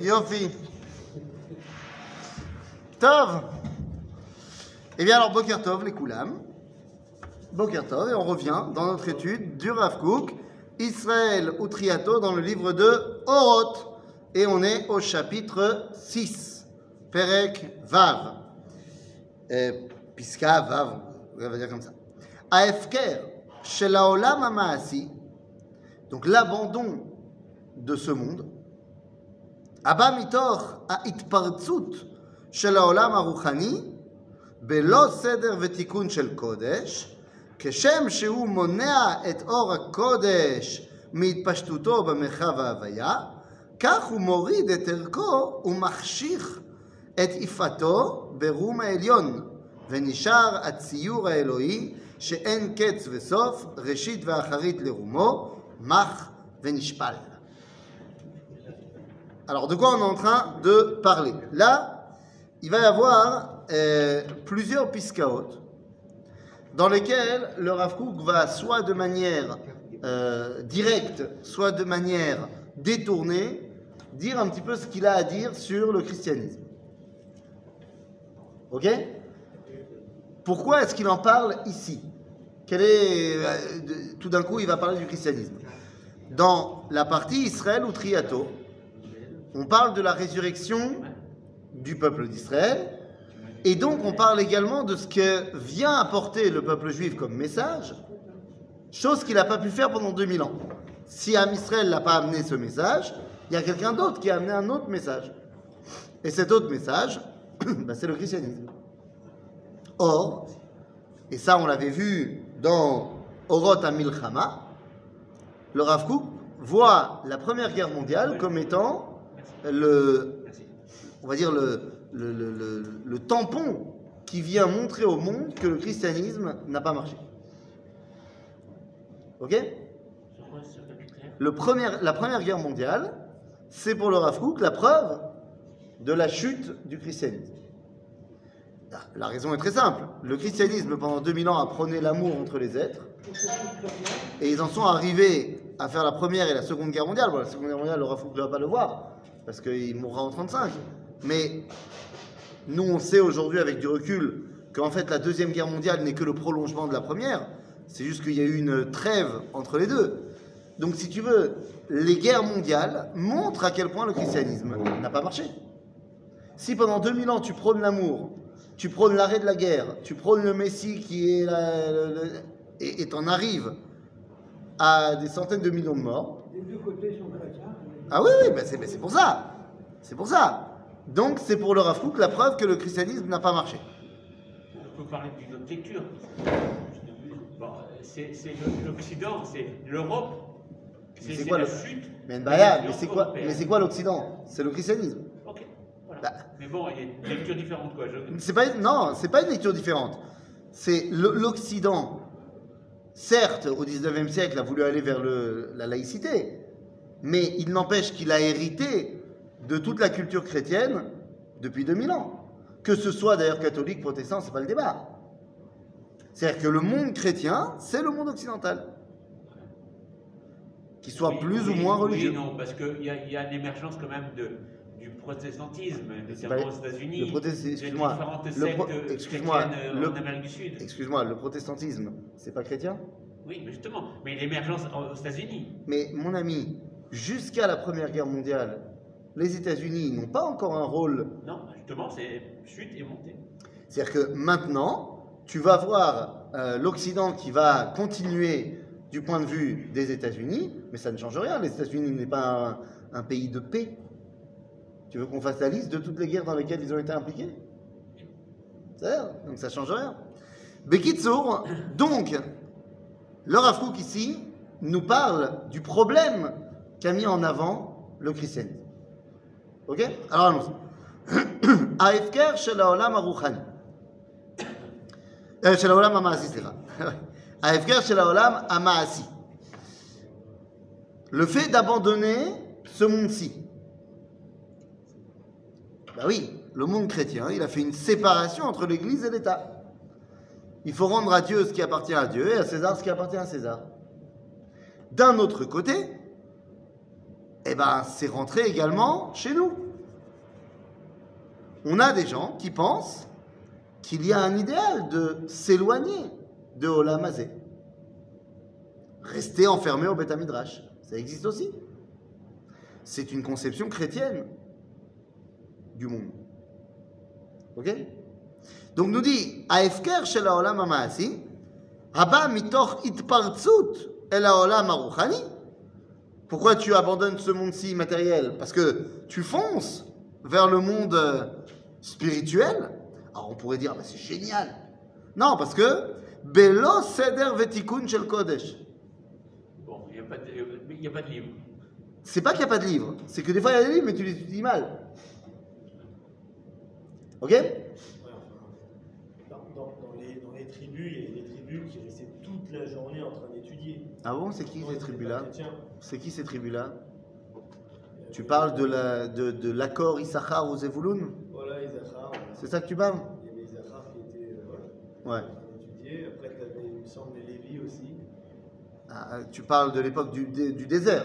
Yofi. Tov. Eh bien alors, Boker Tov, les Koulam. Boker Tov, et on revient dans notre étude du Rav Kook, Israël ou Triato, dans le livre de Oroth. Et on est au chapitre 6, Perek Vav. Piska Vav, on va dire comme ça. Aefker, Shelaolam Amaasi, donc l'abandon de ce monde, הבא מתוך ההתפרצות של העולם הרוחני בלא סדר ותיקון של קודש, כשם שהוא מונע את אור הקודש מהתפשטותו במרחב ההוויה, כך הוא מוריד את ערכו ומחשיך את יפתו ברום העליון, ונשאר הציור האלוהי שאין קץ וסוף, ראשית ואחרית לרומו, מח ונשפל. Alors, de quoi on est en train de parler? Là, il va y avoir euh, plusieurs piskaot dans lesquels le Rav Kook va soit de manière euh, directe, soit de manière détournée, dire un petit peu ce qu'il a à dire sur le christianisme. Ok? Pourquoi est-ce qu'il en parle ici? Quel est, euh, Tout d'un coup, il va parler du christianisme? Dans la partie Israël ou Triato, on parle de la résurrection du peuple d'Israël, et donc on parle également de ce que vient apporter le peuple juif comme message, chose qu'il n'a pas pu faire pendant 2000 ans. Si Am Israël n'a pas amené ce message, il y a quelqu'un d'autre qui a amené un autre message. Et cet autre message, bah, c'est le christianisme. Or, et ça on l'avait vu dans Oroth Amilchama, le Rav voit la Première Guerre mondiale comme étant le, on va dire le, le, le- le- le tampon qui vient montrer au monde que le christianisme n'a pas marché. Ok? Le premier, La Première Guerre mondiale, c'est pour le Rav Kook la preuve de la chute du christianisme. La- La raison est très simple. Le christianisme, pendant 2000 ans, a prôné l'amour entre les êtres. Et ils en sont arrivés à faire la première et la seconde guerre mondiale. Bon, la seconde guerre mondiale, le Rav Kook ne va pas le voir, parce qu'il mourra en 35. Mais nous, on sait aujourd'hui, avec du recul, qu'en fait, la deuxième guerre mondiale n'est que le prolongement de la première. C'est juste qu'il y a eu une trêve entre les deux. Donc, si tu veux, les guerres mondiales montrent à quel point le christianisme n'a pas marché. Si pendant 2000 ans, tu prônes l'amour, tu prônes l'arrêt de la guerre, tu prônes le Messie qui est la, et t'en arrives à des centaines de millions de morts. Ah oui, oui, bah c'est pour ça. C'est pour ça. Donc c'est pour le Rav Kook la preuve que le christianisme n'a pas marché. On peut parler d'une autre lecture. Bon, c'est l'Occident, c'est l'Europe. Mais c'est quoi la le- chute. Mais, bah, mais c'est quoi, mais quoi l'Occident? C'est le christianisme. Ok, voilà. Bah. Mais bon, il y a une lecture différente, quoi. Je- pas une- non, c'est pas une lecture différente. C'est l'Occident. Certes, au 19e siècle, a voulu aller vers le- la laïcité, mais il n'empêche qu'il a hérité de toute la culture chrétienne depuis 2000 ans. Que ce soit d'ailleurs catholique, protestant, c'est pas le débat. C'est-à-dire que le monde chrétien, c'est le monde occidental. Qu'il soit Oui, plus ou oui, moins oui, religieux. non, parce qu'il y, a- y a l'émergence quand même de, du protestantisme, notamment aux États-Unis. le protest- de excuse-moi, euh, le- en Amérique du Sud. Excuse-moi, le protestantisme, c'est pas chrétien? Oui, mais justement. Mais l'émergence aux États-Unis. Mais mon ami, jusqu'à la Première Guerre mondiale, les États-Unis n'ont pas encore un rôle. Non, justement, c'est chute et montée. C'est-à-dire que maintenant, tu vas voir euh, l'Occident qui va continuer du point de vue des États-Unis, mais ça ne change rien. Les États-Unis n'est pas un, un pays de paix. Tu veux qu'on fasse la liste de toutes les guerres dans lesquelles ils ont été impliqués? C'est-à-dire, donc ça change rien. Bekitsour, donc, le Rav Kook ici nous parle du problème qu'a mis en avant le christianisme. Ok Alors allons-y. ההפקר של העולם הרוחני, אה, של העולם המעשי, סליחה. ההפקר של העולם המעשי. Le fait d'abandonner ce monde-ci. Ben oui, le monde chrétien, il a fait une séparation entre l'Église et l'État. Il faut rendre à Dieu ce qui appartient à Dieu et à César ce qui appartient à César. D'un autre côté, eh ben, c'est rentré également chez nous. On a des gens qui pensent qu'il y a un idéal de s'éloigner de Olam Hazé. Rester enfermé au Beth Midrash. Ça existe aussi. C'est une conception chrétienne du monde. Ok? Donc nous dit, Aefker shel haolam ha'ma'asi, haba mitoch itpartzut el haolam haruchani. Pourquoi tu abandonnes ce monde-ci matériel Parce que tu fonces vers le monde euh, spirituel? Alors on pourrait dire, bah, c'est génial. Non, parce que Belo seder vetikun shel kodesh. Bon, il n'y a, pas de- il y a pas de livre. C'est pas qu'il n'y a pas de livre, c'est que des fois il y a des livres, mais tu les étudies mal. Ok? Dans, dans- dans les, dans les tribus, il y a des tribus qui restaient toute la journée en train d'étudier. Ah bon, c'est qui ces tribus-là? C'est qui ces tribus-là? Euh, Tu parles de la de, de l'accord Issachar aux Zevulun Voilà. C'est ça que tu parles? Il y avait Isachar qui était euh, voilà, Ouais. Après, tu avais, il me semble, les Lévis aussi. Ah, ah, Tu parles de l'époque du, dé- du désert.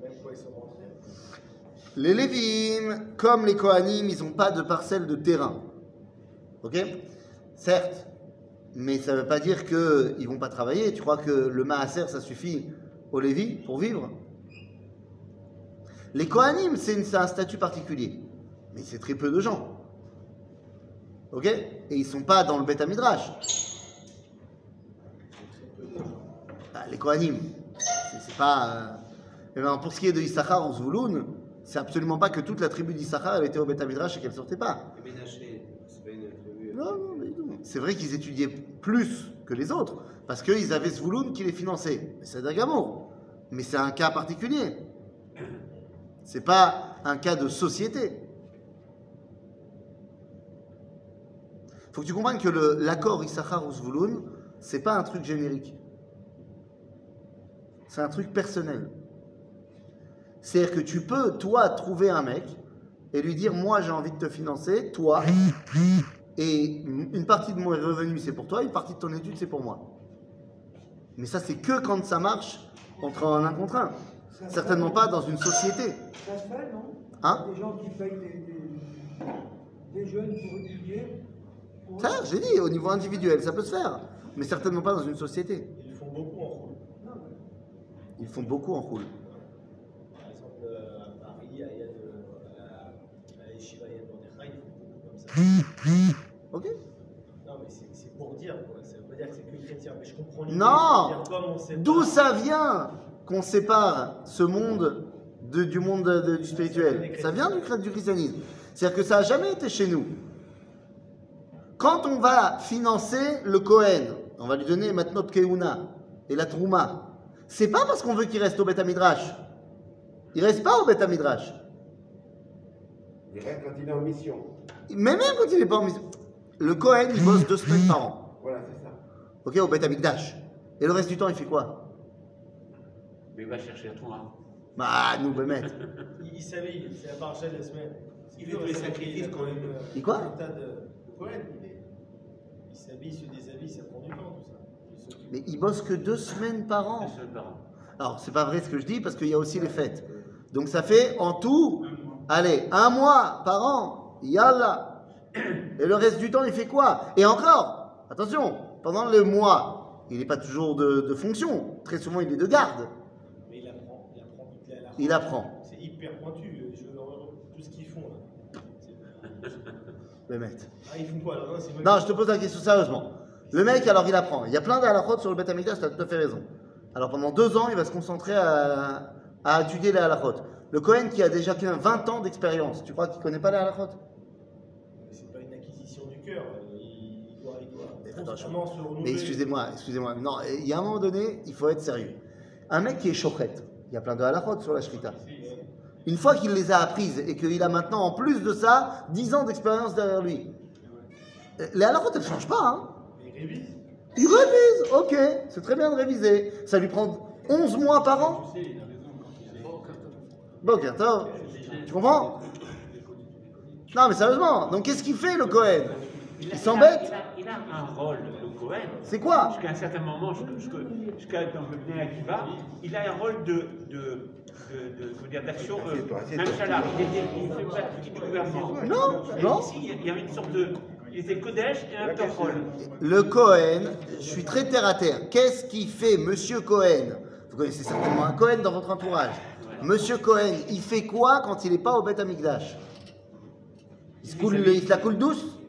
Même quand ils sont rentrés. Les Lévim, comme les Kohanim, ils n'ont pas de parcelle de terrain. Ok? Certes, mais ça ne veut pas dire qu'ils ne vont pas travailler. Tu crois que le Maaser, ça suffit aux Lévis pour vivre Les Kohanim, c'est un statut particulier. Mais c'est très peu de gens. Ok? Et ils ne sont pas dans le Beth Midrash. Ah, les Kohanim, c'est pas. euh, eh ben, pour ce qui est de Issachar ou Zvouloun, c'est absolument pas que toute la tribu d'Issachar était au Beth Midrash et qu'elle sortait pas. Tribu. Non, non, mais non. C'est vrai qu'ils étudiaient plus les autres parce qu'ils avaient Zvouloun qui les finançait. C'est d'Agamour. Mais c'est un cas particulier. C'est pas un cas de société. Faut que tu comprennes que l'accord Issachar ou Zvouloun, c'est pas un truc générique. C'est un truc personnel. C'est-à-dire que tu peux, toi, trouver un mec et lui dire Moi, j'ai envie de te financer, toi, et une partie de mon revenu, c'est pour toi, une partie de ton étude, c'est pour moi. Mais ça, c'est que quand ça marche entre un un contre un. Certainement pas dans une société. Ça se fait, non? Hein? Des gens qui payent des, des, des jeunes pour étudier. pour- Ça, j'ai dit, au niveau individuel, ça peut se faire. Mais certainement pas dans une société. Ils font beaucoup en mais Ils font beaucoup en roule. Par exemple, euh, à Paris, à Yad, à, à Yeshiva Yad Mordechai, ils font beaucoup comme ça. je comprends l'idée. Non D'où ça vient qu'on sépare ce monde de- du monde de- de- du spirituel Ça vient du, du christianisme. C'est-à-dire que ça n'a jamais été chez nous. Quand on va financer le Kohen, on va lui donner maintenant Keuna et la Trouma, c'est pas parce qu'on veut qu'il reste au Beth Midrash. Il reste pas au Beth Midrash. Il reste quand il est en mission. Mais même quand il est pas en mission. Le Kohen, il bosse deux semaines par an. Voilà, c'est ça. Ok, au Beth Amikdash. Et le reste du temps, il fait quoi? Mais va chercher à toi. hein. Bah, nous, Bémet. Il, il savait, c'est la paracha de la semaine. Il fait tous les sacrifices quand même. Il quoi? Un tas de, de Cohen, il, est- il s'habille, il se déshabille, ça prend du temps tout ça. Il s'occupe. Mais il bosse que deux semaines par Deux an. semaines par an. Alors, c'est pas vrai ce que je dis parce qu'il y a aussi les fêtes. Donc, ça fait en tout, allez, un mois par an. Yallah. Et le reste du temps, il fait quoi? Et encore, attention, pendant le mois, il n'est pas toujours de, de fonction. Très souvent, il est de garde. Mais il apprend, il apprend la- Il apprend. C'est hyper pointu, je, tout ce qu'ils font là. C'est- Bémet. Ah, ils font quoi alors Non, moi Non, je te pose la question sérieusement. Le mec, alors, il apprend. Il y a plein d'halachot sur le Beth tu as tout à fait raison. Alors, pendant deux ans, il va se concentrer à, à étudier les halachot. Le Cohen qui a déjà 15 20 ans d'expérience, tu crois qu'il connaît pas les halachot Mais c'est pas une acquisition du cœur. Il, il doit, il doit Mais attention. Mais excusez-moi, excusez-moi. Non, il y a un moment donné, il faut être sérieux. Un mec qui est chocrette, il y a plein de halachot sur la shrita. Une fois qu'il les a apprises et qu'il a maintenant, en plus de ça, 10 ans d'expérience derrière lui, les halachot, elles ne changent pas, hein il révise. Il révise, ok, c'est très bien de réviser. Ça lui prend 11 mois par an. Bon, tu comprends? Non, mais sérieusement, donc qu'est-ce qu'il fait le Cohen? Il s'embête. Il a, il a un rôle, le Cohen. C'est quoi Jusqu'à un certain moment, jusqu'à jusqu'à dans le Bnei Akiva, il a un rôle de, de, d'action, euh, même Chalar, il, était, du gouvernement. Non, non. Ici, il y avait une sorte de. Il était Kodesh et un Tochol. Le Cohen, je suis très terre à terre. Qu'est-ce qui fait Monsieur Cohen? Vous connaissez certainement un Cohen dans votre entourage. Monsieur Cohen, il fait quoi quand il n'est pas au Beth Amikdash il se, coule, il se la coule douce?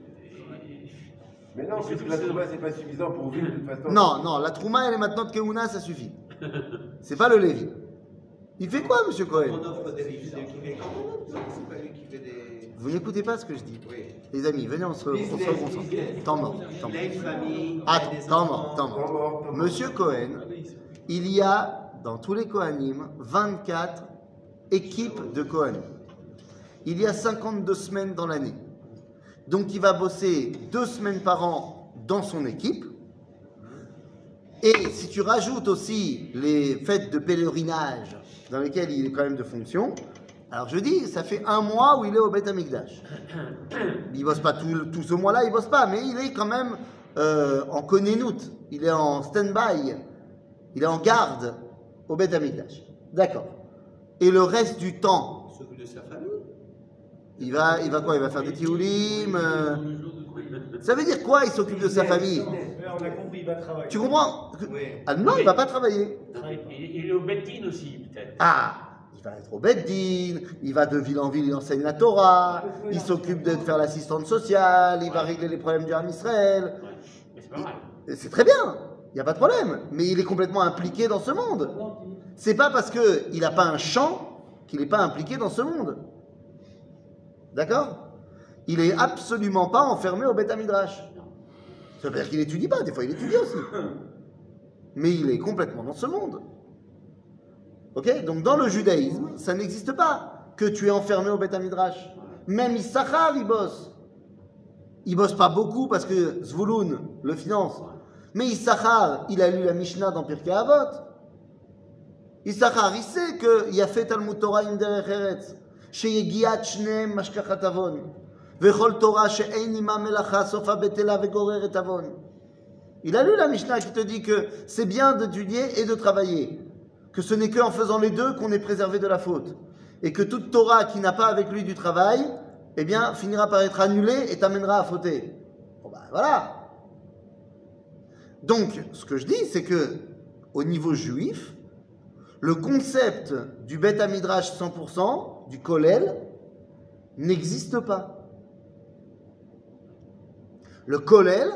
Mais non, puisque la Trouba, c'est pas suffisant pour vivre de toute façon. Non, non, la Trouma, elle est maintenant de Keuna, ça suffit. C'est pas le Lévi. Il fait quoi, Monsieur Cohen On offre des livres qui fait comment C'est pas lui qui fait des. Vous n'écoutez pas ce que je dis. Oui. Les amis, venez, on se, on se business. Temps mort, Il mort. Attends, enfants. mort, Temps mort. Monsieur Cohen, il y a dans tous les Kohanim 24 équipes de Kohen. Il y a 52 semaines dans l'année. Donc il va bosser deux semaines par an dans son équipe. Et si tu rajoutes aussi les fêtes de pèlerinage dans lesquelles il est quand même de fonction, alors je dis, ça fait un mois où il est au Beth Amikdash. Il bosse pas tout, tout ce mois-là, il bosse pas, mais il est quand même euh, en Konenout. Il est en stand-by. Il est en garde au Beth Amikdash. D'accord. Et le reste du temps, Il s'occupe de sa famille. Il va, il va quoi Il va faire des tioulim euh, Ça veut dire quoi Il s'occupe de sa famille? Là, on a compris, il va travailler. Tu comprends? Ah non, il va pas travailler. Il, est au Beddin aussi, peut-être. Ah il va être au Beddin, il va de ville en ville, il enseigne la Torah, il s'occupe de faire l'assistante sociale, il va régler les problèmes du Ham Israël. C'est très bien, il n'y a pas de problème, mais il est complètement impliqué dans ce monde. C'est pas parce qu'il n'a pas un champ qu'il n'est pas impliqué dans ce monde. D'accord? Il n'est absolument pas enfermé au Beth Midrash. Ça veut dire qu'il n'étudie pas, des fois il étudie aussi. Mais il est complètement dans ce monde. Ok? Donc dans le judaïsme, ça n'existe pas que tu es enfermé au Beth Midrash. Même Issachar, il bosse. Il bosse pas beaucoup parce que Zvouloun le finance. Mais Issachar, il a lu la Mishnah dans Pirkei Avot. Issachar, il sait qu'il a fait Talmud Torah Imder שיגיעת שניהם משכחת עוון, וכל תורה שאין עימה מלאכה סופה בטלה וגוררת עוון. Il a lu la Mishnah qui te dit que c'est bien d'étudier et de travailler, que ce n'est qu'en faisant les deux qu'on est préservé de la faute, et que toute Torah qui n'a pas avec lui du travail, eh bien, finira par être annulée et t'amènera à fauter. Bon ben voilà. Donc, ce que je dis, c'est que au niveau juif, le concept du Beth Midrash 100%, du Kollel, n'existe pas. Le Kollel,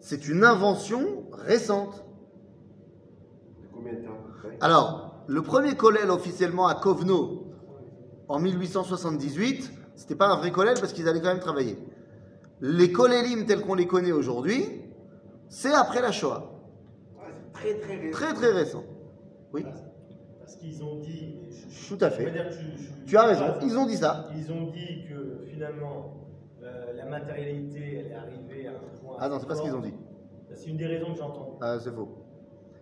c'est une invention récente. De combien de temps à peu près? Alors, le premier Kollel officiellement à Kovno, en 1878, c'était pas un vrai Kollel parce qu'ils allaient quand même travailler. Les Kollelim tels qu'on les connaît aujourd'hui, c'est après la Shoah. Ah, c'est très très récent. Très très récent. Oui, Parce qu'ils ont dit. Tout à fait. tu as raison, ils ont dit ça. Ils ont dit que finalement, euh, la matérialité, elle est arrivée à un point. Ah non, c'est pas ce qu'ils ont dit. C'est une des raisons que j'ai entendues. Ah, c'est faux.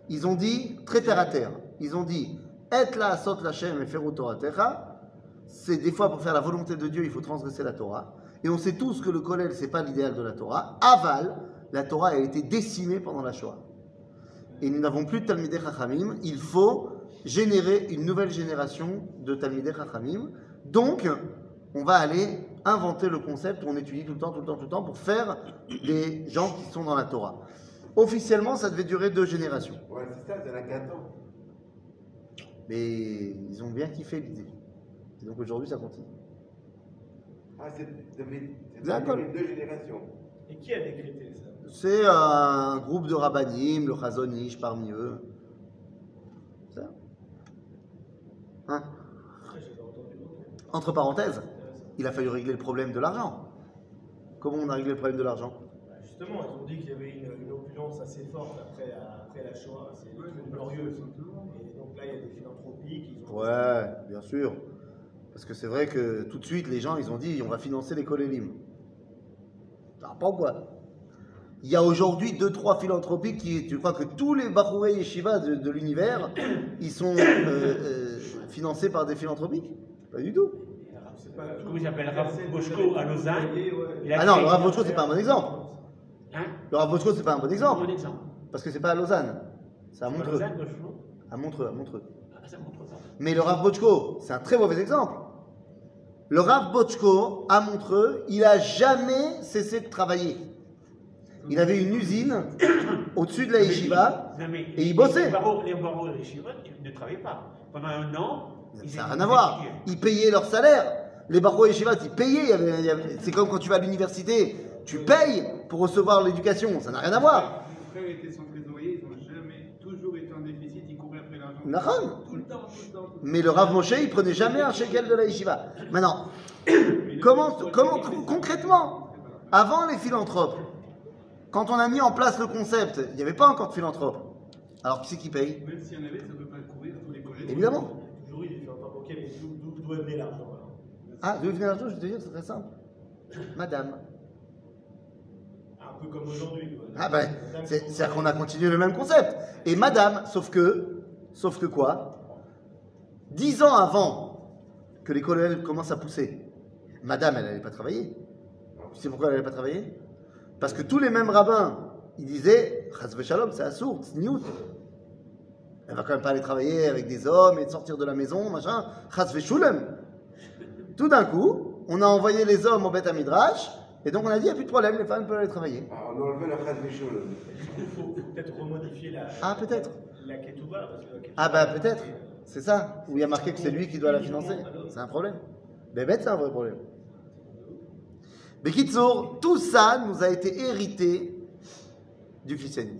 Ils ont dit, très terre à terre, ils ont dit, et la sot la shem et feru Toratecha, c'est des fois pour faire la volonté de Dieu, il faut transgresser la Torah. Et on sait tous que le Kollel, c'est pas l'idéal de la Torah. Aval, la Torah a été décimée pendant la Shoah. Et nous n'avons plus de Talmidei Chachamim, il faut générer une nouvelle génération de Talmidei Chachamim. Donc, on va aller inventer le concept où on étudie tout le temps, tout le temps, tout le temps pour faire des gens qui sont dans la Torah. Officiellement, ça devait durer deux générations. Ouais, c'est ça, ça n'a qu'un temps. Mais ils ont bien kiffé l'idée. Et donc aujourd'hui, ça continue. Ah, c'est deux générations. Et qui a décrété ça? C'est un groupe de rabbinim, le Chazonish parmi eux. Ça Hein. Entre parenthèses, il a fallu régler le problème de l'argent. Comment on a réglé le problème de l'argent? Bah, Justement, ils ont dit qu'il y avait une, une opulence assez forte après, après la Shoah. C'est une glorieuse. Et donc là, il y a des philanthropies qui ont. Ouais, bien sûr. Parce que c'est vrai que tout de suite, les gens, ils ont dit, on va financer les kolélim. Ça pas ou quoi? Il y a aujourd'hui deux, trois philanthropies qui, tu crois que tous les Bachouré Yeshiva de, de l'univers, ils sont euh, euh, financés par des philanthropiques? Pas du tout. Comment il s'appelle? Rav Boschko à Lausanne. Ah non, le Rav Boschko, c'est pas un bon exemple. Hein? Le Rav Boschko, c'est pas un bon exemple. Bon exemple. Parce que c'est pas à Lausanne. C'est à Montreux. Lausanne, Boschko À Montreux, à Montreux. Ah, ça. Mais le Rav Bochko, c'est un très mauvais exemple. Le Rav Bochko, à Montreux, il a jamais cessé de travailler. Il avait une usine au-dessus de la yeshiva. Non, mais Et il bossait. Les et les chivas ne travaillaient pas. Pendant un an, ils Ça n'a rien à voir. ils payaient leur salaire. Les barreaux yeshivas, ils payaient. C'est comme quand tu vas à l'université. Tu payes pour recevoir l'éducation. Ça n'a rien à voir. Mon frère était son trésorier, ils n'ont jamais toujours été en déficit, ils couraient après l'argent. Nahon. Tout le temps, tout le temps. tout le Mais le Rav Moshe, il prenait jamais un shekel de la yeshiva. Maintenant, comment, comment concrètement, avant les philanthropes, quand on a mis en place le concept, il n'y avait pas encore de philanthropes. Alors qui c'est qui paye? Même s'il y en avait, ça ne peut pas couvrir tous les collèges. Évidemment. Toujours il fait entendre, ok, mais d'où- venait l'argent Ah, d'où venait l'argent? Je vais te dire, c'est très simple. Madame. Un peu comme aujourd'hui. Ah ben, c'est-à-dire qu'on a continué le même concept. Et madame, sauf que, sauf que quoi? Dix ans avant que les colonels commencent à pousser, madame, elle n'allait pas travailler. Tu sais pourquoi elle n'allait pas travailler? Parce que tous les mêmes rabbins, ils disaient, Chas Shalom, c'est assourd, c'est niout. Elle va quand même pas aller travailler avec des hommes et de sortir de la maison, machin. Chas Shalom. Tout d'un coup, on a envoyé les hommes au Beth Midrash, et donc on a dit, il n'y a plus de problème, les femmes peuvent aller travailler. Ah, on a enlevé le Chaz Michoul. Il faut peut-être remodifier la. Ah, peut-être. La ketouba. la Ah bah peut-être, c'est ça, où il y a marqué que c'est lui qui doit la financer. C'est un problème. Mais bête, c'est un vrai problème. Mais Kitsour, tout ça nous a été hérité du christianisme.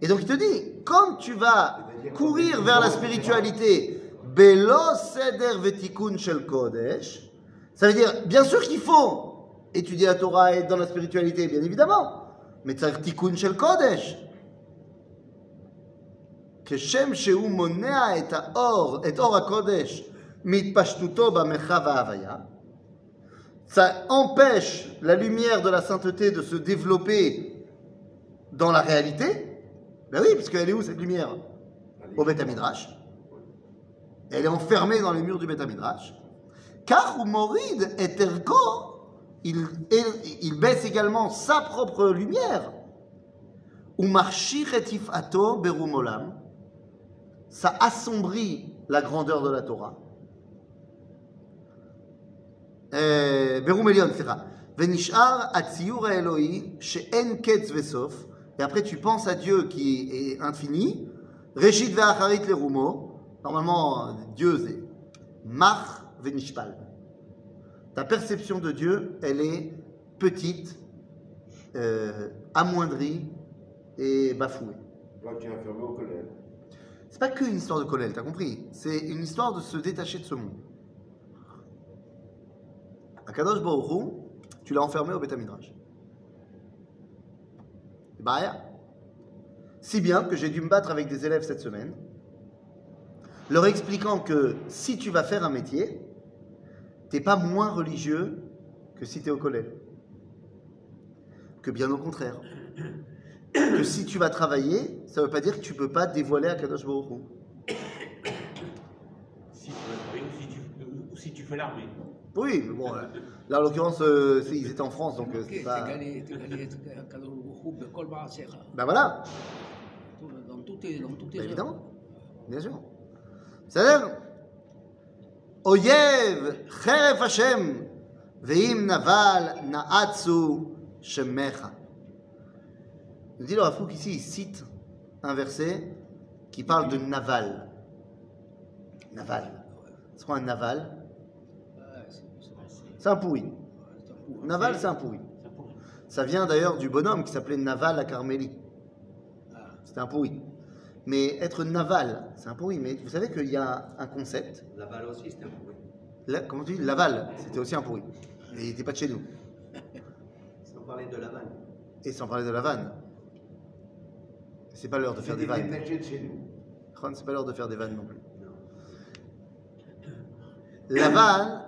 Et donc il te dit, quand tu vas courir vers la spiritualité, Belo Seder Vetikun Shel Kodesh, ça veut dire, bien sûr qu'il faut étudier la Torah et être dans la spiritualité, bien évidemment, mais c'est Tikun Shel Kodesh. כשם שהוא מונע את האור, את אור הקודש מהתפשטותו במרחב ההוויה, ça empêche la lumière de la sainteté de se développer dans la réalité. Ben oui, parce qu'elle est où cette lumière? Au Beth Midrash. Elle est enfermée dans les murs du Beth Midrash. Car Morid Ergo, il, il baisse également sa propre lumière. Ato berumolam, ça assombrit la grandeur de la Torah. Et après tu penses à Dieu qui est infini, Reshit ve'acharit lerumo, normalement Dieu c'est Mach venishpal. Ta perception de Dieu, elle est petite, euh, amoindrie et bafouée. Tu es enfermé au collège. C'est pas qu'une histoire de Kolel, t'as compris C'est une histoire de se détacher de ce monde. Akadosh Baruch Hu, tu l'as enfermé au Beth Midrash. Bah. Si bien que j'ai dû me battre avec des élèves cette semaine, leur expliquant que si tu vas faire un métier, t'es pas moins religieux que si tu es au collège. Que bien au contraire. Que si tu vas travailler, ça veut pas dire que tu peux pas dévoiler à Kadosh Baruch si tu fais l'armée. Oui, mais bon, euh, là en l'occurrence, euh, c'est- ils étaient en France, donc euh, c'est pas. תגלה תגלה את הקדוש ברוך הוא בכל מעשיך. Ben voilà, Dans toutes tes dans toutes tes œuvres. évidemment, bien sûr. C'est-à-dire, Oyev, Cheref Hashem, Veim Naval, Naatsu, Shemecha. Il dit le Rafouk ici, il cite un verset qui parle de Naval. Naval. C'est quoi un Naval Ouais, c'est- c'est- un pourri. Naval, c'est un pourri. Ça vient d'ailleurs du bonhomme qui s'appelait Naval à Carmélie. Ah, C'était un pourri. Mais être naval, c'est un pourri. Mais vous savez qu'il y a un concept. Laval aussi, c'était un pourri. La- comment tu dis? Laval, c'était aussi un pourri. Mais il n'était pas de chez nous. Sans parler de Laval. Et sans parler de la vanne. C'est pas l'heure de faire des vannes. détaché de chez nous. C'est pas l'heure de faire des vannes non plus. Laval,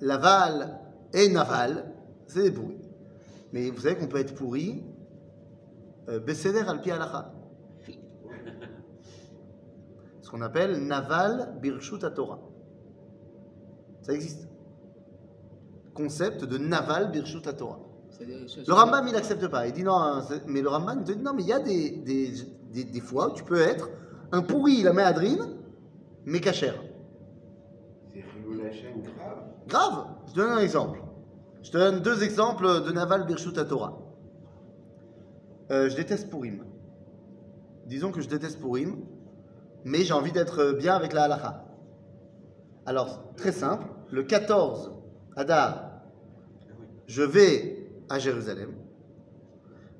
Laval et Naval, c'est des pourris. Mais vous savez qu'on peut être pourri, euh, Besséder al. Ce qu'on appelle Naval Birshut Torah. Ça existe. concept de Naval Birshut Torah. Le Rambam, il n'accepte pas. Il dit non, hein, mais le Rambam, il te dit non, mais il y a des, des, des, des fois où tu peux être un pourri, la méadrine, mais cachère. C'est grave. Je te donne un exemple. Je te donne deux exemples de Naval Birshut Torah. Euh, je déteste Purim. Disons que je déteste Purim, mais j'ai envie d'être bien avec la halakha. Alors, très simple, le 14 Adar, je vais à Jérusalem.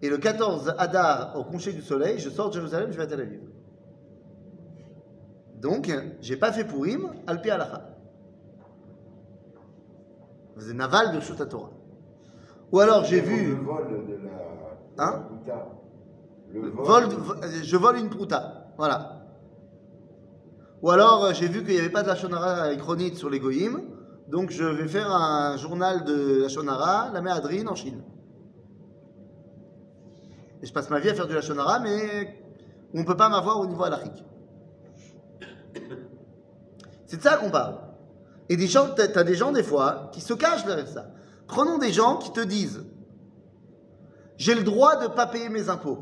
Et le 14 Adar, au coucher du soleil, je sors de Jérusalem, je vais à Tel Aviv. Donc, j'ai pas fait Purim, al pi halakha. C'est Naval Birshut Torah. Ou alors j'ai vu. Le vol de la. de Hein. Le vol. Vol, vo- je vole une prouta. Voilà. Ou alors, euh, j'ai vu qu'il n'y avait pas de la Shonara chronite sur les Goïm, donc je vais faire un journal de la Shonara, la Méadrine, en Chine. Et je passe ma vie à faire du la Shonara, mais on ne peut pas m'avoir au niveau halachique. C'est de ça qu'on parle. Et des gens, t'as des gens des fois qui se cachent derrière ça. Prenons des gens qui te disent j'ai le droit de ne pas payer mes impôts.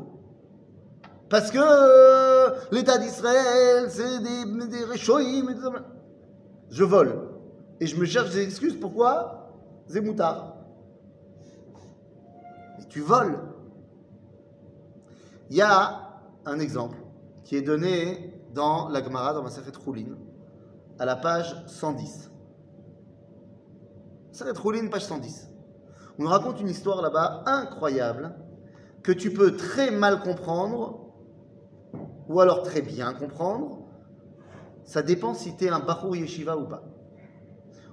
Parce que euh, l'État d'Israël, c'est des, des et. Je vole. Et je me cherche des excuses. Pourquoi? C'est moutard. Mais tu voles. Il y a un exemple qui est donné dans la Gemara, dans Maseret Roulin, à la page 110. Maseret Roulin, page 110. On nous raconte une histoire là-bas incroyable que tu peux très mal comprendre ou alors très bien comprendre. Ça dépend si tu es un Bahou Yeshiva ou pas.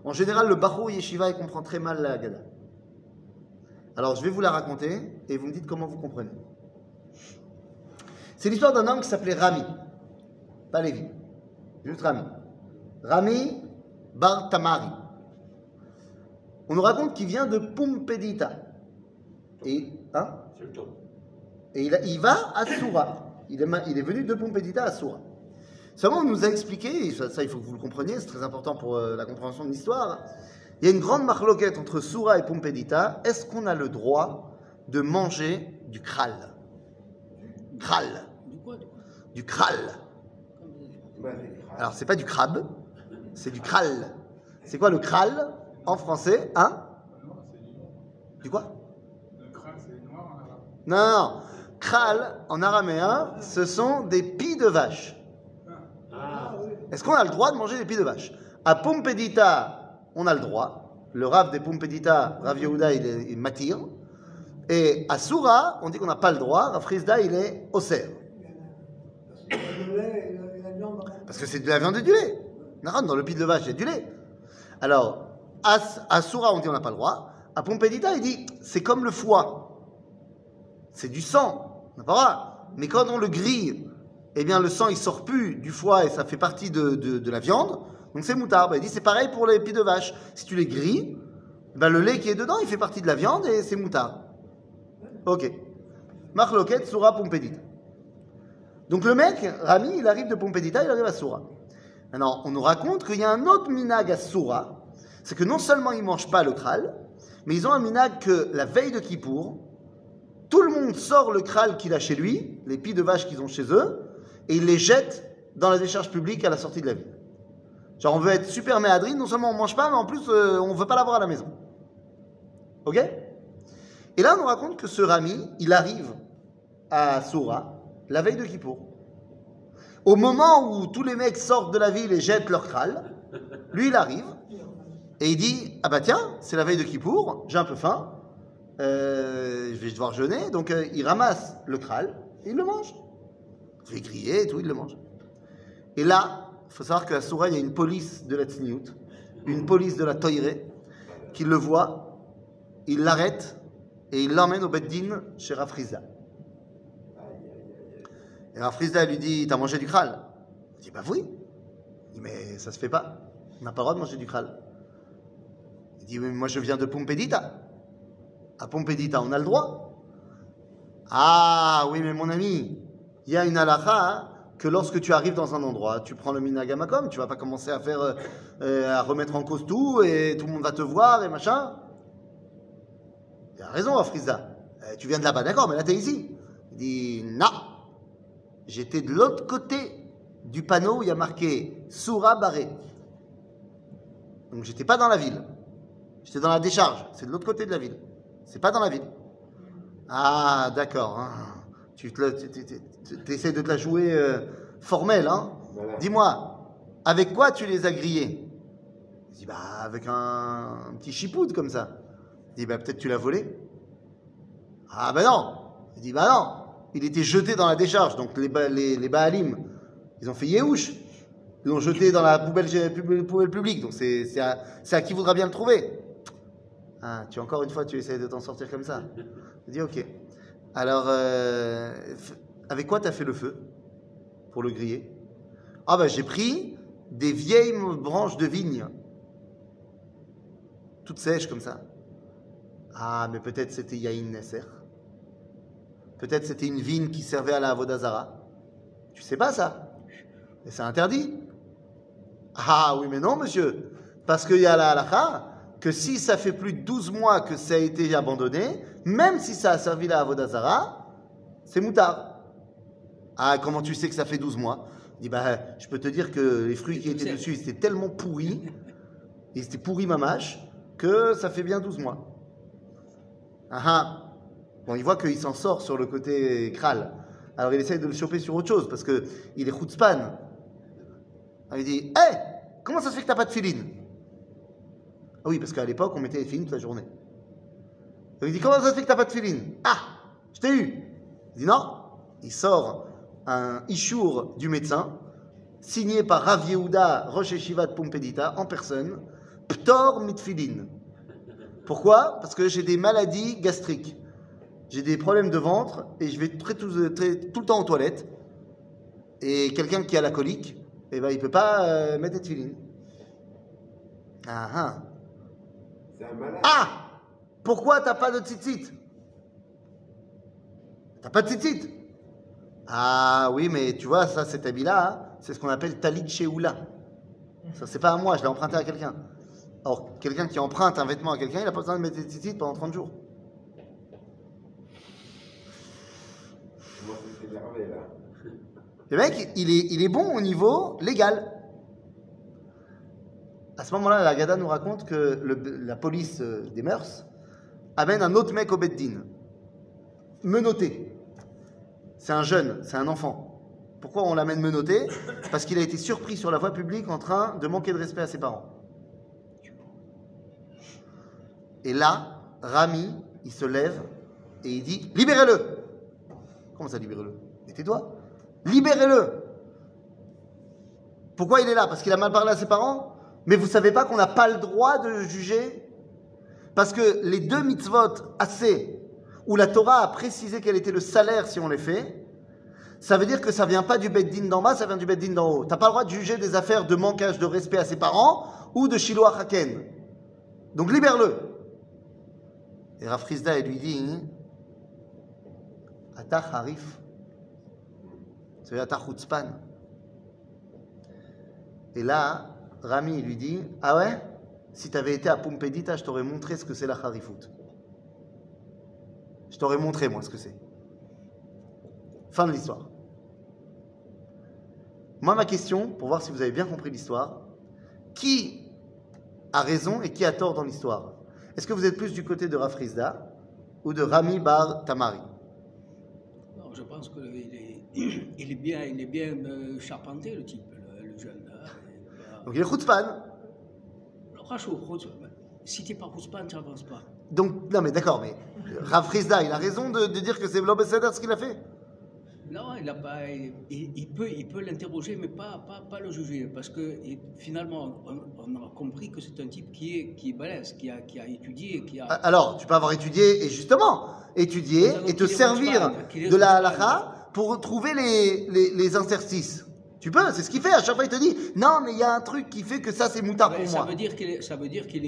En général, le Bahou Yeshiva, il comprend très mal la Haggadah. Alors, je vais vous la raconter et vous me dites comment vous comprenez. C'est l'histoire d'un homme qui s'appelait Rami. Pas Lévi. Juste Rami. Rami Bar Tamari. On nous raconte qu'il vient de Pumpedita. Et, hein et il, a- il va à Soura. Il est, ma- il est venu de Pompédita à Soura. Seulement, on nous a expliqué, et ça, ça, il faut que vous le compreniez, c'est très important pour euh, la compréhension de l'histoire. Il y a une grande marloquette entre Soura et Pompédita. Est-ce qu'on a le droit de manger du kral? Kral. Du quoi, du quoi? Du kral. Alors, c'est pas du crabe, c'est du kral. C'est quoi le kral? En français Hein du quoi. Non, non, non. Kral, en araméen, ce sont des pies de vache. Est-ce qu'on a le droit de manger des pieds de vache? À Pompedita, on a le droit. Le Rav des Pompedita, Rav Yehuda, il est il. Et à Soura, on dit qu'on n'a pas le droit. Rav Frisda, il est la viande. Parce que c'est de la viande et du lait. Dans le pied de vache, il y a du lait. Alors, à, Soura, on dit on n'a pas le droit. À Pompedita, il dit c'est comme le foie. C'est du sang. On pas le. Mais quand on le grille, eh bien le sang il sort plus du foie et ça fait partie de, la viande. Donc c'est moutard. Ben, il dit c'est pareil pour les pieds de vache. Si tu les grilles, ben, le lait qui est dedans il fait partie de la viande et c'est moutard. Ok. Marloquette, Soura, Pompedita. Donc le mec, Rami, il arrive de Pompedita, il arrive à Soura. Maintenant, on nous raconte qu'il y a un autre minag à Soura. C'est que non seulement ils ne mangent pas le kral, mais ils ont un minag que la veille de Kippour, tout le monde sort le kral qu'il a chez lui, les pies de vache qu'ils ont chez eux, et ils les jettent dans la décharge publique à la sortie de la ville. Genre, on veut être super méadrine, non seulement on ne mange pas, mais en plus, euh, on ne veut pas l'avoir à la maison. Ok? Et là, on nous raconte que ce Rami, il arrive à Soura la veille de Kippour. Au moment où tous les mecs sortent de la ville et jettent leur kral, lui, il arrive et il dit Ah bah tiens, c'est la veille de Kippour, j'ai un peu faim, euh, je vais devoir jeûner. Donc euh, il ramasse le kral et il le mange. Il fait crier et tout, il le mange. Et là, il faut savoir qu'à Soura, il y a une police de la Tzniut, une police de la Toiré, qui le voit, il l'arrête et il l'emmène au Beddin chez Rafriza. Et Rafrizda lui dit T'as mangé du kral Il dit Bah oui. Il dit Mais ça se fait pas. On n'a pas le droit de manger du kral. Il dit Mais moi je viens de Pompedita. À Pompedita, on a le droit. Ah oui, mais mon ami, il y a une halakha hein, que lorsque tu arrives dans un endroit, tu prends le minagamakom, tu vas pas commencer à faire, euh, euh, à remettre en cause tout et tout le monde va te voir et machin. Il a raison, Afriza. Euh, tu viens de là-bas, d'accord, mais là, tu es ici. Il dit Non. J'étais de l'autre côté du panneau où il y a marqué Soura Barré. Donc, j'étais pas dans la ville. J'étais dans la décharge. C'est de l'autre côté de la ville. C'est pas dans la ville. Ah, d'accord. hein. Tu essaies de te la jouer euh, formelle, hein Voilà. Dis-moi, avec quoi tu les as grillés? Il dit, bah, avec un, un petit chipoud comme ça. Il dit, bah, peut-être tu l'as volé. Ah, bah non. Il dit, bah non. Il était jeté dans la décharge. Donc, les, les, les Baalim, ils ont fait Yéhouch. Ils l'ont jeté dans la poubelle, poubelle publique. Donc, c'est c'est à, c'est à qui voudra bien le trouver. Ah, tu encore une fois, tu essayes de t'en sortir comme ça. Il dit, ok. Alors, euh, avec quoi tu as fait le feu pour le griller? Ah, bah, j'ai pris des vieilles branches de vigne, toutes sèches comme ça. Ah, mais peut-être c'était Yahin Nesser. Peut-être c'était une vigne qui servait à la Avodazara. Tu sais pas ça? Et c'est interdit. Ah oui, mais non, monsieur. Parce qu'il y a la halakha que si ça fait plus de 12 mois que ça a été abandonné, même si ça a servi la Avodazara, c'est moutard. Ah, comment tu sais que ça fait 12 mois? Il dit, bah, je peux te dire que les fruits qui étaient dessus, ils étaient tellement pourris, ils étaient pourris mamache, que ça fait bien 12 mois. Ah ah. Bon, il voit qu'il s'en sort sur le côté kral. Alors il essaye de le choper sur autre chose, parce que il est chutzpan. Alors il dit, hé, comment ça se fait que t'as pas de filine Ah oui, parce qu'à l'époque, on mettait les filines toute la journée. Donc il dit, comment ça se fait que t'as pas de filine? Ah, je t'ai eu. Il dit, non. Il sort un ishour du médecin, signé par Rav Yehuda Rosh de Pompédita, en personne, Ptor mitfilin. Pourquoi? Parce que j'ai des maladies gastriques. J'ai des problèmes de ventre et je vais tout, le temps aux toilettes. Et quelqu'un qui a la colique, eh ben, il ne peut pas euh, mettre des tefilines. Ah ah. Ah Pourquoi t'as pas de tzitzit? T'as pas de tzitzit? Ah oui, mais tu vois, ça, cet habit-là, hein, c'est ce qu'on appelle talit sheoula. Ça, c'est pas à moi, je l'ai emprunté à quelqu'un. Or, quelqu'un qui emprunte un vêtement à quelqu'un, il a pas besoin de mettre des tzitzit pendant 30 jours. Moi, c'est énervé, là. Le mec, il est, il est bon au niveau légal. À ce moment-là, la Gada nous raconte que la police euh, des mœurs amène un autre mec au Beddin. Menotté. C'est un jeune, c'est un enfant. Pourquoi on l'amène menotté? Parce qu'il a été surpris sur la voie publique en train de manquer de respect à ses parents. Et là, Rami, il se lève et il dit Libérez-le Comment ça, libérez-le? Tais-toi Libérez-le Pourquoi il est là? Parce qu'il a mal parlé à ses parents? Mais vous savez pas qu'on n'a pas le droit de juger? Parce que les deux mitzvot assez, où la Torah a précisé quel était le salaire si on les fait, ça veut dire que ça vient pas du beddin d'en bas, ça vient du beddin d'en haut. T'as pas le droit de juger des affaires de manquage de respect à ses parents ou de shiloh haken. Donc libère-le. Et Rafrizda, il lui dit Ata harif. Ça veut dire Ata chutzpan. Et là, Rami lui dit Ah ouais? Si tu avais été à Pompédita, je t'aurais montré ce que c'est la harifout. Je t'aurais montré, moi, ce que c'est. Fin de l'histoire. Moi, ma question, pour voir si vous avez bien compris l'histoire, qui a raison et qui a tort dans l'histoire? Est-ce que vous êtes plus du côté de Rafrizda ou de Rami Bar Tamari? Je pense qu'il est bien euh, charpenté, le type, le, le jeune. hein. Et, Donc il est chutzpan. euh, si t'es pas Rouspan, tu n'avances pas. Donc, non mais d'accord, mais Rafrizda, il a raison de, de dire que c'est Blobeseder ce qu'il a fait? Non, il, a pas, il, peut, il peut l'interroger, mais pas, pas, pas le juger, parce que finalement, on, on a compris que c'est un type qui est, qui est balèze, qui a, qui a étudié, qui a. Alors, tu peux avoir étudié, et justement, étudier et te servir chutzpan, de la chutzpan. halakha pour trouver les, les, les interstices. Tu peux, c'est ce qu'il fait. À chaque fois, il te dit Non, mais il y a un truc qui fait que ça, c'est moutard Ouais, pour ça moi. veut dire qu'il est- ça veut dire qu'il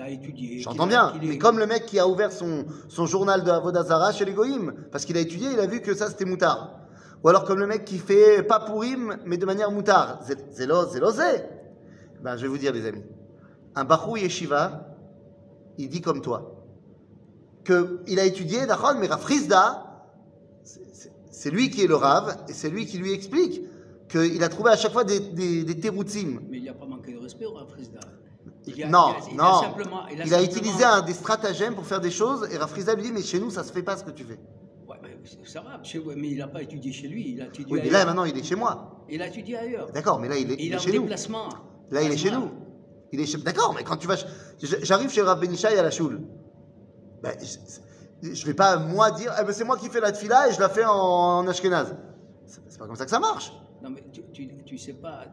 a, étudié. J'entends bien, est- mais comme le mec qui a ouvert son, son journal de Avodazara chez les Goïm, parce qu'il a étudié, il a vu que ça c'était moutard. Ou alors comme le mec qui fait pas pourim, mais de manière moutard. Zélo, zé. Ben, je vais vous dire, les amis. Un Bahou Yeshiva, il dit comme toi. qu'il a étudié, d'accord, mais Rav Frisda, c'est- c'est- c'est lui qui est le Rav, et c'est lui qui lui explique qu'il a trouvé à chaque fois des, des. Mais il n'y a pas manqué de respect au Frisda. Il a- Non, il a- il non. a simplement- Il a, simplement- utilisé un, des stratagèmes pour faire des choses, et Rav Frisda lui dit, mais chez nous, ça se fait pas ce que tu fais. Ouais, mais ça va, mais il n'a pas étudié chez lui, il a étudié Oui, mais ailleurs. là, maintenant, il est chez moi. Il a étudié ailleurs. D'accord, mais là, il est, il il est en chez nous. déplacement. Là, il est chez nous. Il est chez... D'accord, mais quand tu vas... J'arrive chez Rav Benishai à la choule. Ben, je, je vais pas, moi, dire, eh ben, c'est moi qui fais la tfila et je la fais en, en ashkenaz. C'est pas comme ça que ça marche. Non, mais tu, tu, tu sais pas,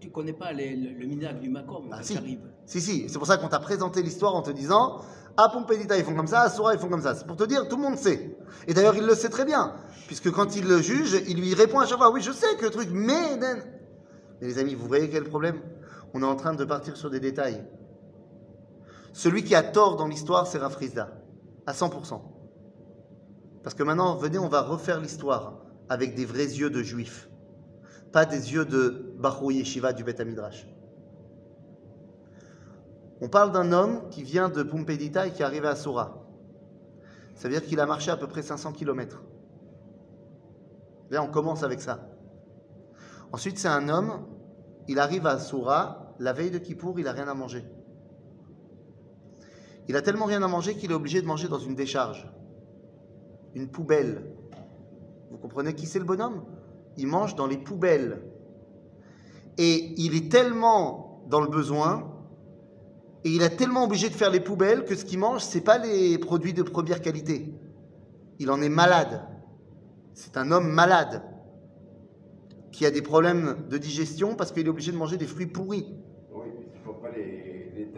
tu connais pas les- le, le du Macom Ah, quand si. Si, si. C'est pour ça qu'on t'a présenté l'histoire en te disant, à Pompédita, ils font comme ça, à Sora, ils font comme ça. C'est pour te dire, tout le monde sait. Et d'ailleurs, il le sait très bien. Puisque quand il le juge, il lui répond à chaque fois, oui, je sais que le truc, mais... Mais les amis, vous voyez quel problème? On est en train de partir sur des détails. Celui qui a tort dans l'histoire, c'est Rafrizda, à 100%. Parce que maintenant, venez, on va refaire l'histoire avec des vrais yeux de juifs, pas des yeux de Bahou Yeshiva du Beth Midrash. On parle d'un homme qui vient de Pumpedita et qui est arrivé à Sora. Ça veut dire qu'il a marché à peu près 500 km. Là, on commence avec ça. Ensuite, c'est un homme, il arrive à Soura, la veille de Kippour, il n'a rien à manger. Il a tellement rien à manger qu'il est obligé de manger dans une décharge, une poubelle. Vous comprenez qui c'est le bonhomme? Il mange dans les poubelles. Et il est tellement dans le besoin, et il est tellement obligé de faire les poubelles que ce qu'il mange, c'est pas les produits de première qualité. Il en est malade. C'est un homme malade qui a des problèmes de digestion parce qu'il est obligé de manger des fruits pourris. Oui, il ne faut pas les, les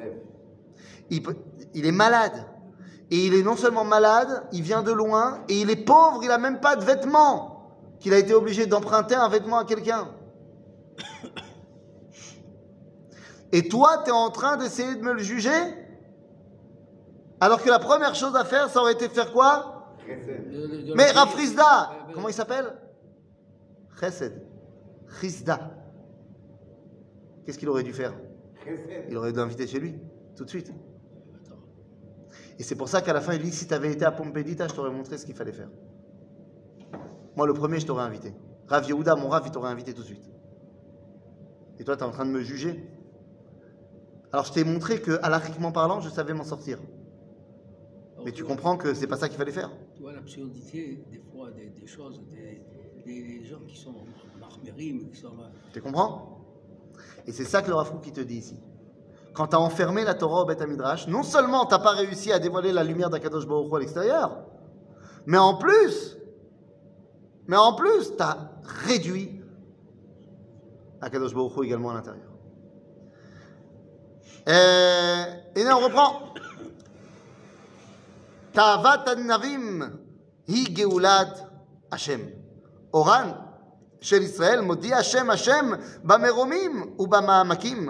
il est malade. Et il est non seulement malade, il vient de loin, et il est pauvre, il n'a même pas de vêtements, qu'il a été obligé d'emprunter un vêtement à quelqu'un. Et toi, tu es en train d'essayer de me le juger? Alors que la première chose à faire, ça aurait été de faire quoi? Mais. Rafrizda, comment il s'appelle? Chesed. Chizda. Qu'est-ce qu'il aurait dû faire? Chesed. Il aurait dû l'inviter chez lui, tout de suite. Et c'est pour ça qu'à la fin, il dit si tu avais été à Pompédita, je t'aurais montré ce qu'il fallait faire. Moi, le premier, je t'aurais invité. Rav Yehuda, mon Rav, il t'aurait invité tout de suite. Et toi, tu es en train de me juger Alors, je t'ai montré que, alachiquement parlant, je savais m'en sortir. Alors, Mais tu vois- comprends que c'est pas ça qu'il fallait faire. Tu vois l'absurdité des fois des, des choses, des, des- des gens qui sont marmérim, qui sont. Tu comprends? Et c'est ça que le Rav il te dit ici Quand tu as enfermé la Torah au Beth Midrash, non seulement tu pas réussi à dévoiler la lumière d'Akadosh Baruch Hu à l'extérieur, mais en plus, mais en plus, tu as réduit Akadosh Baruch Hu également à l'intérieur. Euh, Et, et là, on reprend. תאוות הנביאים היא גאולת השם. אורן של ישראל מודיע השם השם במרומים ובמעמקים,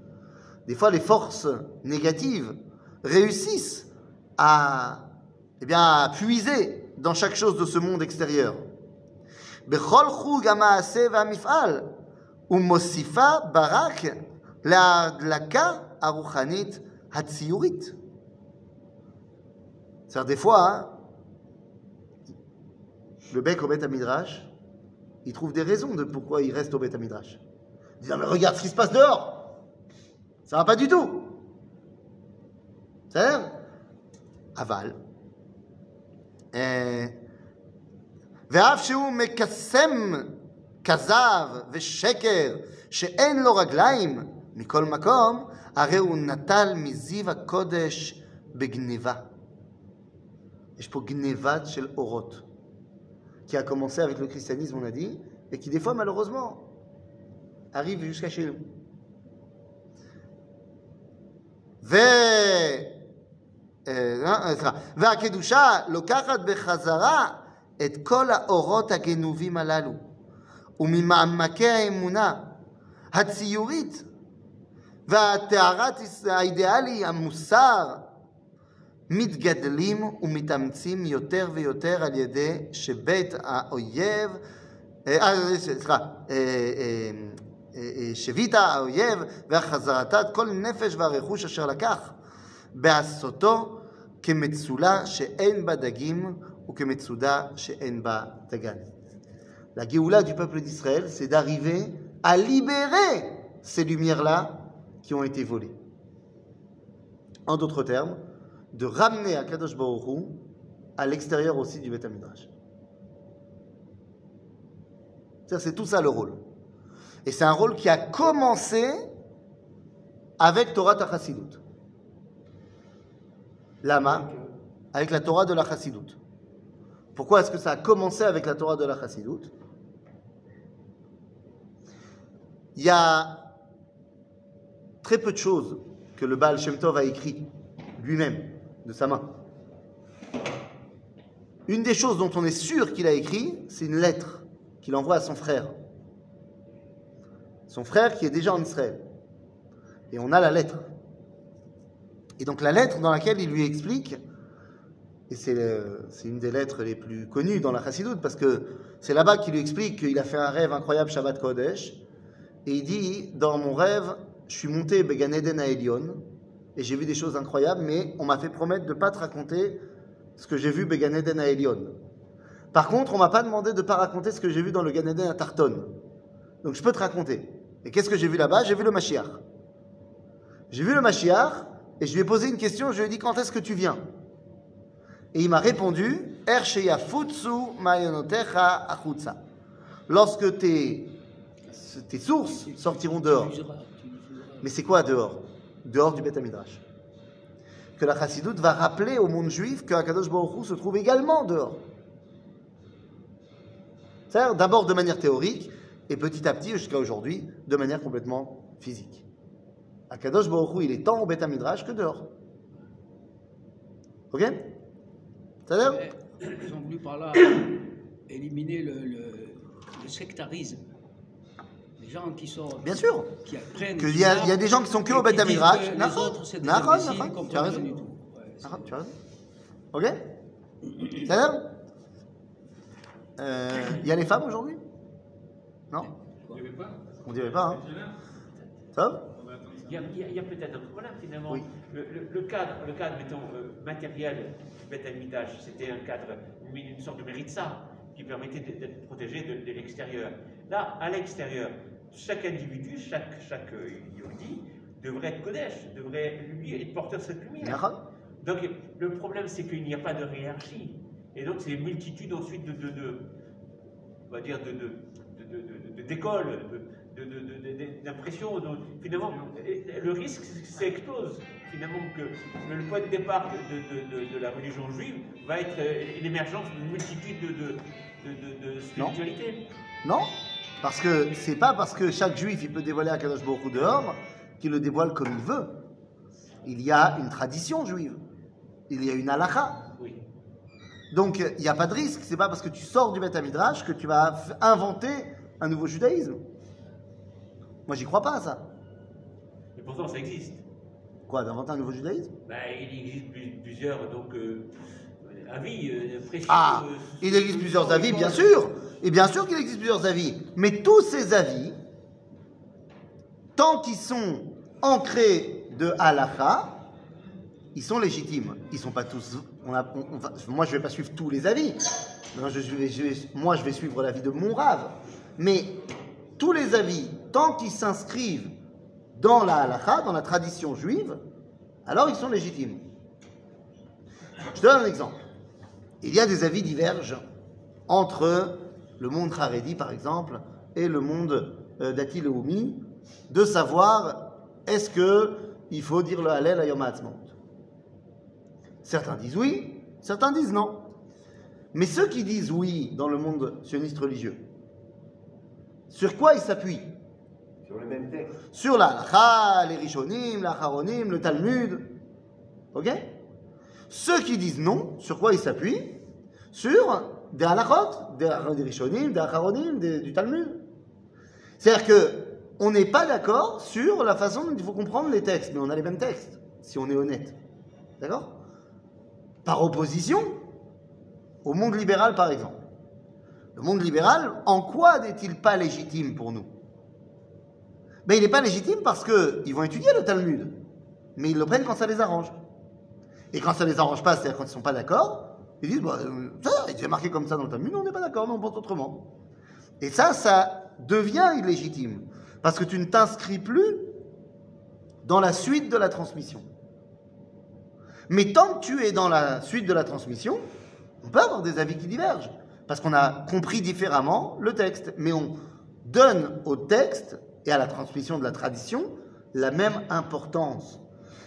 des fois les forces négatives réussissent à, eh bien, puiser dans chaque chose de ce monde extérieur. C'est-à-dire des fois, hein, le bec au Beth Midrash, il trouve des raisons de pourquoi il reste au Beth Midrash. Il dit, mais regarde ce qui se passe dehors Ça va pas du tout. C'est aval. אה, ואף שהוא מקסם כזב ושקר שאין לו רגליים מכל מקום, הרי הוא נטל מזיו הקודש בגניבה. יש פה גניבה של אורות, qui a commencé avec le christianisme, on a dit, et qui des fois, malheureusement, arrive jusqu'à chez nous. ו... אה, אה, סליחה. והקדושה לוקחת בחזרה את כל האורות הגנובים הללו, וממעמקי האמונה הציורית והטהרת האידיאלי, המוסר, מתגדלים ומתאמצים יותר ויותר על ידי שבית האויב, אה, אה, סליחה, אה, אה, אה, אה, שביתה האויב והחזרתה את כל נפש והרכוש אשר לקח, בעשותו כמצולה שאין בה דגים וכמצודה שאין בה דגן. La Géoula du peuple d'Israël, c'est d'arriver à libérer ces lumières-là qui ont été volées. En d'autres termes, de ramener à Kadosh Baruch Hu à l'extérieur aussi du Beth Midrash. C'est-à-dire, C'est tout ça le rôle. Et c'est un rôle qui a commencé avec Torah Chassidut. Lama, avec la Torah de la Chassidut. Pourquoi est-ce que ça a commencé avec la Torah de la Chassidut? Il y a très peu de choses que le Baal Shem Tov a écrit lui-même, de sa main. Une des choses dont on est sûr qu'il a écrit, c'est une lettre qu'il envoie à son frère. Son frère qui est déjà en Israël. Et on a la lettre. Et donc la lettre dans laquelle il lui explique, et c'est une des lettres les plus connues dans la Chassidoute, parce que c'est là-bas qu'il lui explique qu'il a fait un rêve incroyable Shabbat Kodesh, et il dit, dans mon rêve, je suis monté Began Eden à Elion, et j'ai vu des choses incroyables, mais on m'a fait promettre de ne pas te raconter ce que j'ai vu Began Eden à Elion. Par contre, on m'a pas demandé de ne pas raconter ce que j'ai vu dans le Gan Eden à Tarton. Donc je peux te raconter. Et qu'est-ce que j'ai vu là-bas? J'ai vu le Mashiach. J'ai vu le Mashiach, et je lui ai posé une question, je lui ai dit, quand est-ce que tu viens? Et il m'a répondu, Er. Lorsque tes, tes sources sortiront dehors. Mais c'est quoi dehors? Dehors du Beth Midrash. Que la Chassidoute va rappeler au monde juif que Akadosh Baruch se trouve également dehors. C'est-à-dire d'abord de manière théorique et petit à petit jusqu'à aujourd'hui de manière complètement physique. Akadosh Baruch Hu, il est tant au Beth Midrash que dehors. Ok? C'est-à-dire Mais Ils ont voulu par là éliminer le, le- le sectarisme. Les gens qui sont. Bien sûr. Qui apprennent. Qu'il y a- il y a des gens qui sont que au Beth Midrash. ils comprennent tu as raison. Ah, tu as raison. Ok? C'est-à-dire Euh, Il y a les femmes aujourd'hui? Non y avait pas On dirait pas, hein Ça va On. Il y a, peut-être un problème finalement. Oui. Le, le- le cadre, le cadre mettons, euh, matériel du c'était un cadre, une, sorte de méritza qui permettait d'être protégé de, de l'extérieur. Là, à l'extérieur, chaque individu, chaque, chaque euh, Yehudi devrait être Kodesh, devrait lui être porteur de cette lumière. Donc le problème, c'est qu'il n'y a pas de hiérarchie. Et donc c'est une multitude ensuite de, de, de- on va dire, de, de, d'impressions. Donc, finalement, le risque, c'est explose. Finalement, que le point de départ de, de- de- de la religion juive va être euh, l'émergence d'une multitude de, spiritualités. Non Parce que c'est pas parce que chaque juif il peut dévoiler Akadosh Baruch dehors qu'il le dévoile comme il veut. Il y a une tradition juive. Il y a une halakha. Oui. Donc il n'y a pas de risque. C'est pas parce que tu sors du Beth Midrash que tu vas inventer un nouveau judaïsme. Moi j'y crois pas à ça. Et pourtant, ça existe. Quoi, d'inventer un nouveau judaïsme? Ben, il existe plus- plusieurs donc, euh, avis euh, précis. Ah, euh, il existe plusieurs avis, bien sûr. Et bien sûr qu'il existe plusieurs avis. Mais tous ces avis, tant qu'ils sont ancrés de halakha, ils sont légitimes. Ils sont pas tous. on a- on- on va- moi, je vais pas suivre tous les avis. Non, je- je vais- je vais- moi, je vais suivre l'avis de mon rave. Mais tous les avis, tant qu'ils s'inscrivent dans la halakha, dans la tradition juive, alors ils sont légitimes. Je donne un exemple. Il y a des avis divergents entre le monde Haredi, par exemple, et le monde euh, d'Ati Leoumi, de savoir est-ce que il faut dire le Hallel à Yom HaAtzmaut? Certains disent oui, certains disent non. Mais ceux qui disent oui dans le monde sioniste religieux, sur quoi ils s'appuient Sur le même texte. sur la halakha, les rishonim, la haronim, le Talmud. Ok? Ceux qui disent non, sur quoi ils s'appuient? Sur des halachot, des, rishonim, des acharonim, des- du Talmud. C'est-à-dire que on n'est pas d'accord sur la façon dont il faut comprendre les textes, mais on a les mêmes textes, si on est honnête. D'accord? Par opposition au monde libéral, par exemple. Le monde libéral, en quoi n'est-il pas légitime pour nous? Ben, il n'est pas légitime parce qu'ils vont étudier le Talmud, mais ils le prennent quand ça les arrange. Et quand ça les arrange pas, c'est-à-dire quand ils sont pas d'accord, ils disent, bah, euh, ça, il est marqué comme ça dans le Talmud, on n'est pas d'accord, non, on pense autrement. Et ça, ça devient illégitime, parce que tu ne t'inscris plus dans la suite de la transmission. Mais tant que tu es dans la suite de la transmission, on peut avoir des avis qui divergent, parce qu'on a compris différemment le texte, mais on donne au texte et à la transmission de la tradition la même importance.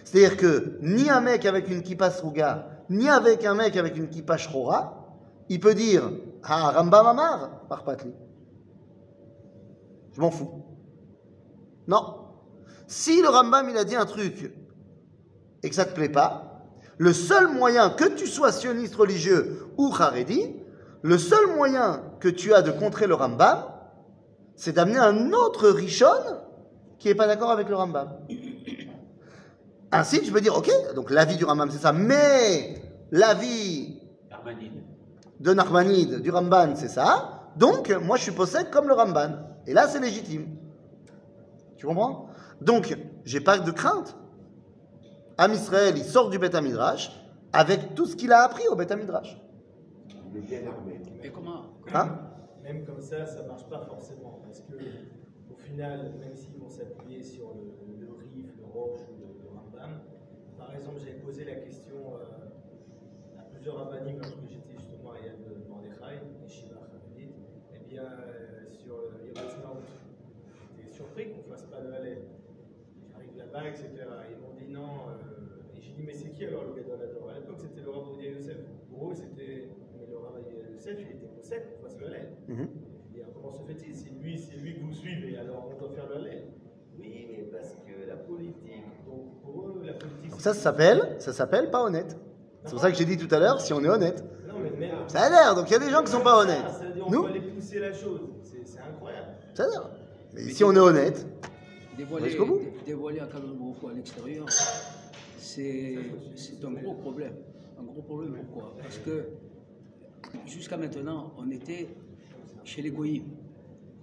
C'est-à-dire que ni un mec avec une kippa sruga, ni avec un mec avec une kippa shrora, il peut dire Ah, Rambam Amar, par Patli. Je m'en fous. Non. Si le Rambam il a dit un truc et que ça te plaît pas, le seul moyen que tu sois sioniste religieux ou haredi, le seul moyen que tu as de contrer le Rambam, c'est d'amener un autre Rishon qui n'est pas d'accord avec le Rambam. Ainsi, tu peux dire, ok, donc l'avis du Rambam c'est ça, mais l'avis de Nachmanide, du Ramban, c'est ça. Donc, moi, je suis possède comme le Ramban. Et là, c'est légitime. Tu comprends? Donc, j'ai pas de crainte. Am Israël, il sort du Beth Midrash avec tout ce qu'il a appris au Beth Midrash. Il est bien armé. Et comment Hein Même comme ça, ça marche pas forcément. Parce que, au final, même s'ils vont s'appuyer sur le, le Rif, le Roche ou le, le Rambam, par exemple, j'avais posé la question euh, à plusieurs rabbinim lorsque j'étais justement à Yad Mordechai, et Shiva eh bien, euh, sur le Yerushalayim, j'étais surpris qu'on fasse pas le Hallel. J'arrive là-bas, etc. Ils m'ont dit non. euh, et j'ai dit, mais c'est qui alors le Gadol Ador À l'époque, c'était le Rav Yosef. Pour eux, c'était. Mais il était possède qu'on fasse le Hallel. Mhm. Et alors, comment se fait-il C'est lui, c'est lui que vous suivez, alors on doit faire le Hallel. Oui, mais parce que la politique. Donc pour eux, la politique. Donc c'est- ça, ça s'appelle, ça s'appelle pas honnête. C'est pour ça que j'ai dit tout à l'heure, si on est honnête. Non, mais même. Ça a l'air, donc il y a des gens qui sont pas honnêtes. Ça on Nous peut aller pousser la chose. C'est c'est incroyable. Ça a l'air. Mais si on est honnête, Dévoiler, bout. dé- dévoiler à Kadosh Baruch Hu à l'extérieur, c'est c'est un gros problème. Un gros problème, pourquoi? Parce que jusqu'à maintenant, on était chez les goyim.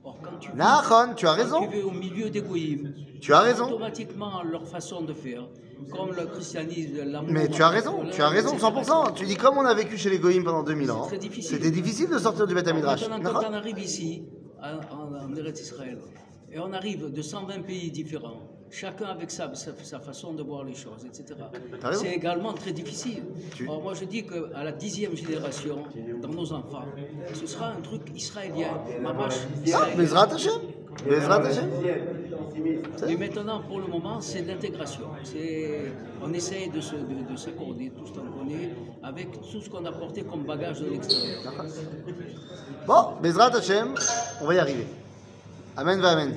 Or, quand tu, Nahon, tu as quand raison. tu vas au milieu des goyim, Tu as raison. automatiquement, leur façon de faire, comme le christianisme, l'amour... Mais tu as raison, tu as raison, 100%. Tu dis comme on a vécu chez les Goïms pendant 2000 ans, c'était difficile de sortir du Beth Alors, Midrash. Maintenant, quand on arrive ici, en, en, Israël, et on arrive de 120 pays différents, chacun avec sa, sa, sa façon de voir les choses, etc. C'est également très difficile. Tu- Or, moi, je dis qu'à la dixième génération, dans nos enfants, ce sera un truc israélien, Ah, Hashem. Mais maintenant, pour le moment, c'est l'intégration. On essaye de, se, de, de s'accorder tout ce qu'on connaît avec tout ce qu'on a porté comme bagage de l'extérieur. Bon, Bezrat Hashem, on va y arriver. Amen, va amen.